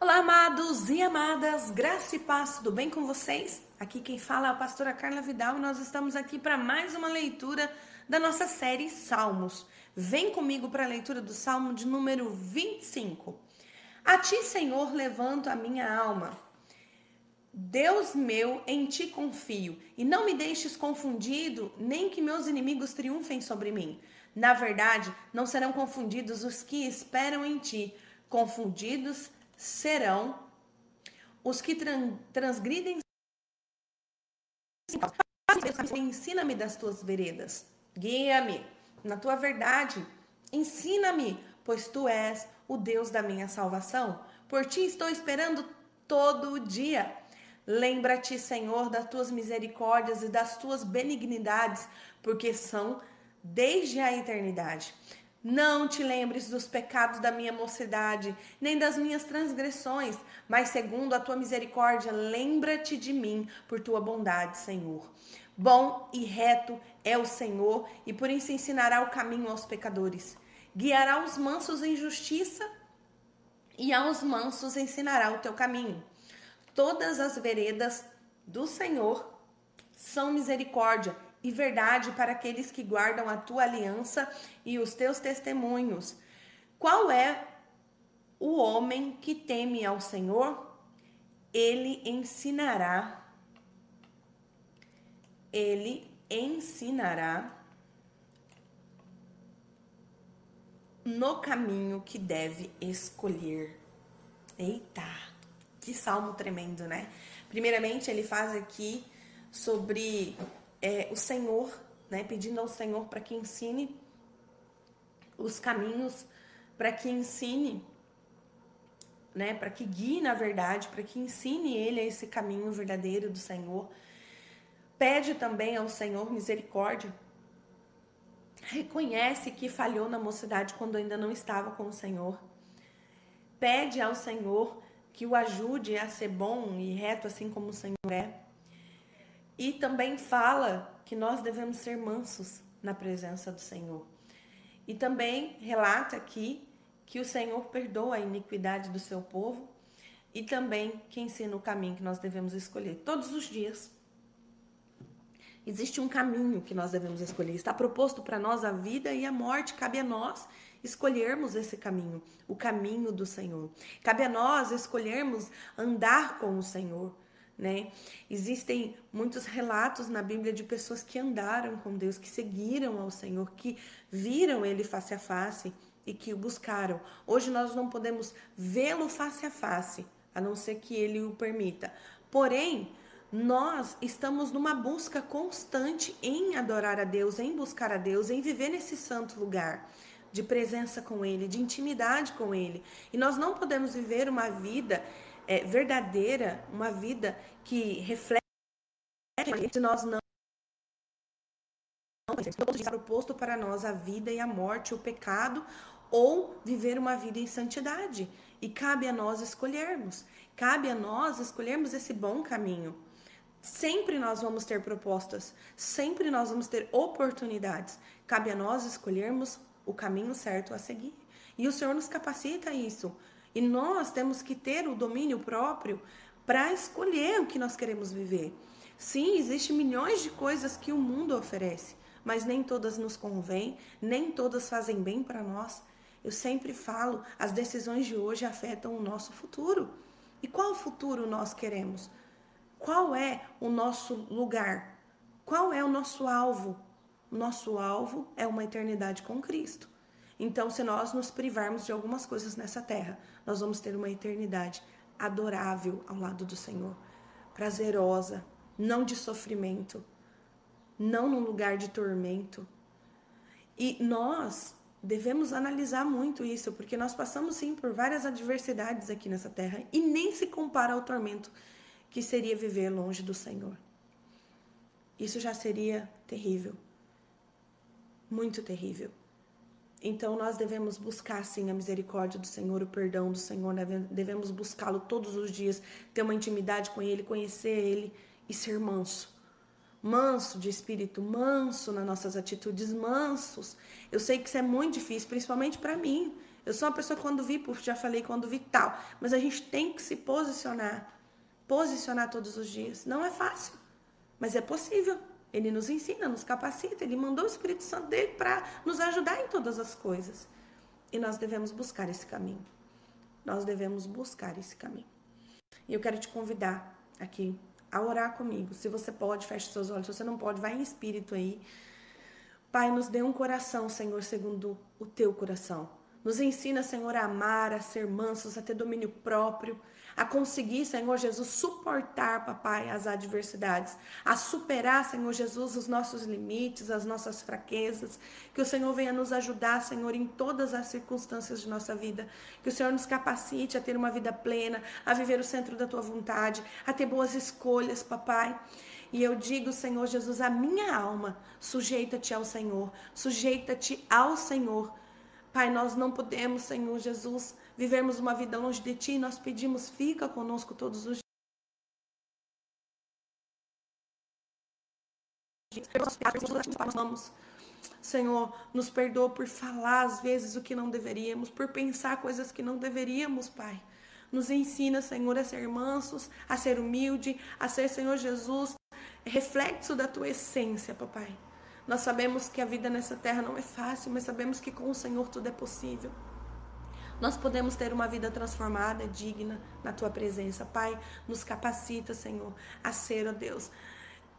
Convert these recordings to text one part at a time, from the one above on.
Olá, amados e amadas, graça e paz, tudo bem com vocês? Aqui quem fala é a pastora Carla Vidal e nós estamos aqui para mais uma leitura da nossa série Salmos. Vem comigo para a leitura do Salmo de número 25. A ti, Senhor, levanto a minha alma. Deus meu, em ti confio, e não me deixes confundido, nem que meus inimigos triunfem sobre mim. Na verdade, não serão confundidos os que esperam em ti, confundidos serão os que transgridem. Ensina-me das tuas veredas, guia-me na tua verdade, ensina-me, pois tu és o Deus da minha salvação. Por ti estou esperando todo o dia. Lembra-te, Senhor, das tuas misericórdias e das tuas benignidades, porque são desde a eternidade. Não te lembres dos pecados da minha mocidade, nem das minhas transgressões, mas segundo a tua misericórdia, lembra-te de mim por tua bondade, Senhor. Bom e reto é o Senhor, e por isso ensinará o caminho aos pecadores. Guiará os mansos em justiça, e aos mansos ensinará o teu caminho. Todas as veredas do Senhor são misericórdia e verdade para aqueles que guardam a tua aliança e os teus testemunhos. Qual é o homem que teme ao Senhor? Ele ensinará, ele ensinará no caminho que deve escolher. Eita, que salmo tremendo, né? Primeiramente, ele faz aqui sobre é, o Senhor, né, pedindo ao Senhor para que ensine os caminhos, para que ensine, né, para que guie na verdade, para que ensine ele a esse caminho verdadeiro do Senhor. Pede também ao Senhor misericórdia. Reconhece que falhou na mocidade quando ainda não estava com o Senhor. Pede ao Senhor que o ajude a ser bom e reto assim como o Senhor é e também fala que nós devemos ser mansos na presença do Senhor. E também relata aqui que o Senhor perdoa a iniquidade do seu povo e também que ensina o caminho que nós devemos escolher todos os dias. Existe um caminho que nós devemos escolher. Está proposto para nós a vida e a morte. Cabe a nós escolhermos esse caminho, o caminho do Senhor. Cabe a nós escolhermos andar com o Senhor né? Existem muitos relatos na Bíblia de pessoas que andaram com Deus, que seguiram ao Senhor, que viram ele face a face e que o buscaram. Hoje nós não podemos vê-lo face a face, a não ser que ele o permita. Porém, nós estamos numa busca constante em adorar a Deus, em buscar a Deus, em viver nesse santo lugar de presença com Ele, de intimidade com Ele. E nós não podemos viver uma vida é, verdadeira, uma vida que reflete se nós não estar oposto para nós a vida e a morte, o pecado, ou viver uma vida em santidade. E cabe a nós escolhermos. Cabe a nós escolhermos esse bom caminho. Sempre nós vamos ter propostas, sempre nós vamos ter oportunidades. Cabe a nós escolhermos o caminho certo a seguir. E o Senhor nos capacita a isso. E nós temos que ter o domínio próprio para escolher o que nós queremos viver. Sim, existem milhões de coisas que o mundo oferece, mas nem todas nos convêm, nem todas fazem bem para nós. Eu sempre falo, as decisões de hoje afetam o nosso futuro. E qual futuro nós queremos? Qual é o nosso lugar? Qual é o nosso alvo? Nosso alvo é uma eternidade com Cristo. Então, se nós nos privarmos de algumas coisas nessa terra, nós vamos ter uma eternidade adorável ao lado do Senhor, prazerosa, não de sofrimento, não num lugar de tormento. E nós devemos analisar muito isso, porque nós passamos sim por várias adversidades aqui nessa terra e nem se compara ao tormento que seria viver longe do Senhor. Isso já seria terrível. Muito terrível. Então nós devemos buscar sim a misericórdia do Senhor, o perdão do Senhor, devemos buscá-lo todos os dias, ter uma intimidade com Ele, conhecer Ele e ser manso. Manso de espírito, manso nas nossas atitudes, mansos. Eu sei que isso é muito difícil, principalmente para mim. Eu sou uma pessoa quando vi, já falei quando vi tal, mas a gente tem que se posicionar, posicionar todos os dias. Não é fácil, mas é possível. Ele nos ensina, nos capacita, ele mandou o Espírito Santo dele para nos ajudar em todas as coisas. E nós devemos buscar esse caminho. Nós devemos buscar esse caminho. E eu quero te convidar aqui a orar comigo. Se você pode, feche seus olhos. Se você não pode, vai em espírito aí. Pai, nos dê um coração, Senhor, segundo o teu coração. Nos ensina, Senhor, a amar, a ser mansos, a ter domínio próprio, a conseguir, Senhor Jesus, suportar, papai, as adversidades, a superar, Senhor Jesus, os nossos limites, as nossas fraquezas. Que o Senhor venha nos ajudar, Senhor, em todas as circunstâncias de nossa vida. Que o Senhor nos capacite a ter uma vida plena, a viver o centro da tua vontade, a ter boas escolhas, papai. E eu digo, Senhor Jesus, a minha alma, sujeita-te ao Senhor, sujeita-te ao Senhor. Pai, nós não podemos, Senhor Jesus, vivermos uma vida longe de Ti. Nós pedimos, fica conosco todos os dias. Senhor, nos perdoa por falar às vezes o que não deveríamos, por pensar coisas que não deveríamos, Pai. Nos ensina, Senhor, a ser mansos, a ser humilde, a ser, Senhor Jesus, reflexo da tua essência, papai. Nós sabemos que a vida nessa terra não é fácil, mas sabemos que com o Senhor tudo é possível. Nós podemos ter uma vida transformada, digna na tua presença. Pai, nos capacita, Senhor, a ser, ó Deus,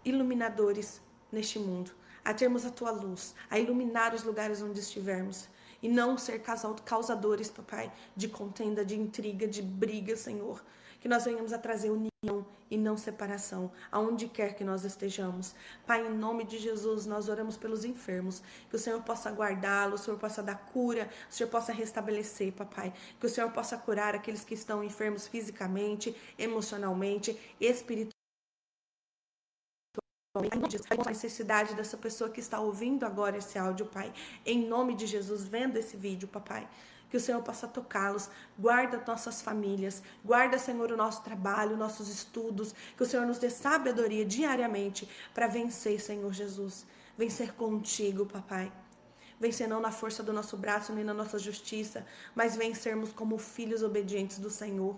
iluminadores neste mundo, a termos a tua luz, a iluminar os lugares onde estivermos e não ser causadores, papai, de contenda, de intriga, de briga, Senhor. Que nós venhamos a trazer união e não separação, aonde quer que nós estejamos. Pai, em nome de Jesus, nós oramos pelos enfermos, que o Senhor possa guardá-los, o Senhor possa dar cura, o Senhor possa restabelecer, papai, que o Senhor possa curar aqueles que estão enfermos fisicamente, emocionalmente, espiritualmente a necessidade dessa pessoa que está ouvindo agora esse áudio, Pai. Em nome de Jesus, vendo esse vídeo, papai. Que o Senhor possa tocá-los, guarda nossas famílias, guarda, Senhor, o nosso trabalho, nossos estudos, que o Senhor nos dê sabedoria diariamente para vencer, Senhor Jesus. Vencer contigo, papai. Vencer não na força do nosso braço, nem na nossa justiça, mas vencermos como filhos obedientes do Senhor.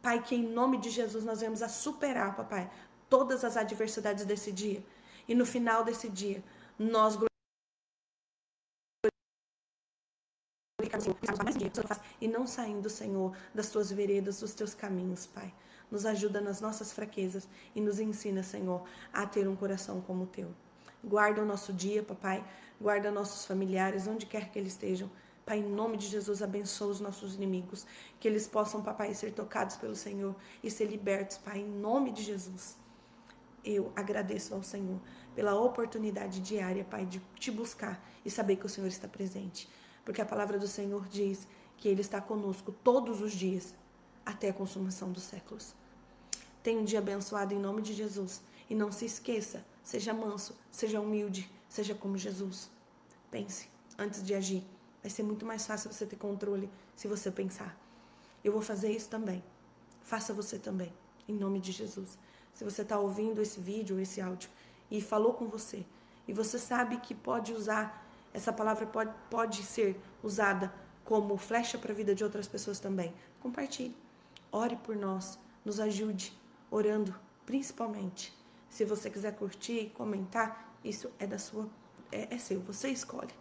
Pai, que em nome de Jesus nós vamos a superar, papai, todas as adversidades desse dia. E no final desse dia, nós e não saindo, Senhor, das tuas veredas, dos teus caminhos, Pai. Nos ajuda nas nossas fraquezas e nos ensina, Senhor, a ter um coração como o teu. Guarda o nosso dia, papai. Guarda nossos familiares, onde quer que eles estejam. Pai, em nome de Jesus, abençoa os nossos inimigos. Que eles possam, papai, ser tocados pelo Senhor e ser libertos, Pai, em nome de Jesus eu agradeço ao Senhor pela oportunidade diária, Pai, de te buscar e saber que o Senhor está presente. Porque a palavra do Senhor diz que Ele está conosco todos os dias, até a consumação dos séculos. Tenha um dia abençoado em nome de Jesus. E não se esqueça, seja manso, seja humilde, seja como Jesus. Pense antes de agir. Vai ser muito mais fácil você ter controle se você pensar. Eu vou fazer isso também. Faça você também, em nome de Jesus se você está ouvindo esse vídeo, esse áudio, e falou com você, e você sabe que pode usar, essa palavra pode, pode ser usada como flecha para a vida de outras pessoas também, compartilhe. Ore por nós, nos ajude, orando, principalmente. Se você quiser curtir, comentar, isso é da sua, é, é seu, você escolhe.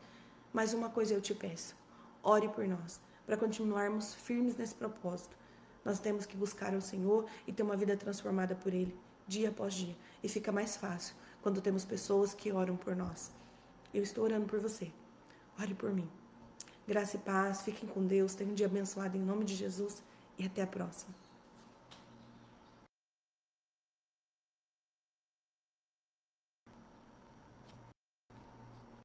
Mas uma coisa eu te peço: ore por nós, para continuarmos firmes nesse propósito. Nós temos que buscar o Senhor e ter uma vida transformada por Ele dia após dia. E fica mais fácil quando temos pessoas que oram por nós. Eu estou orando por você. Ore por mim. Graça e paz. Fiquem com Deus. Tenham um dia abençoado em nome de Jesus. E até a próxima.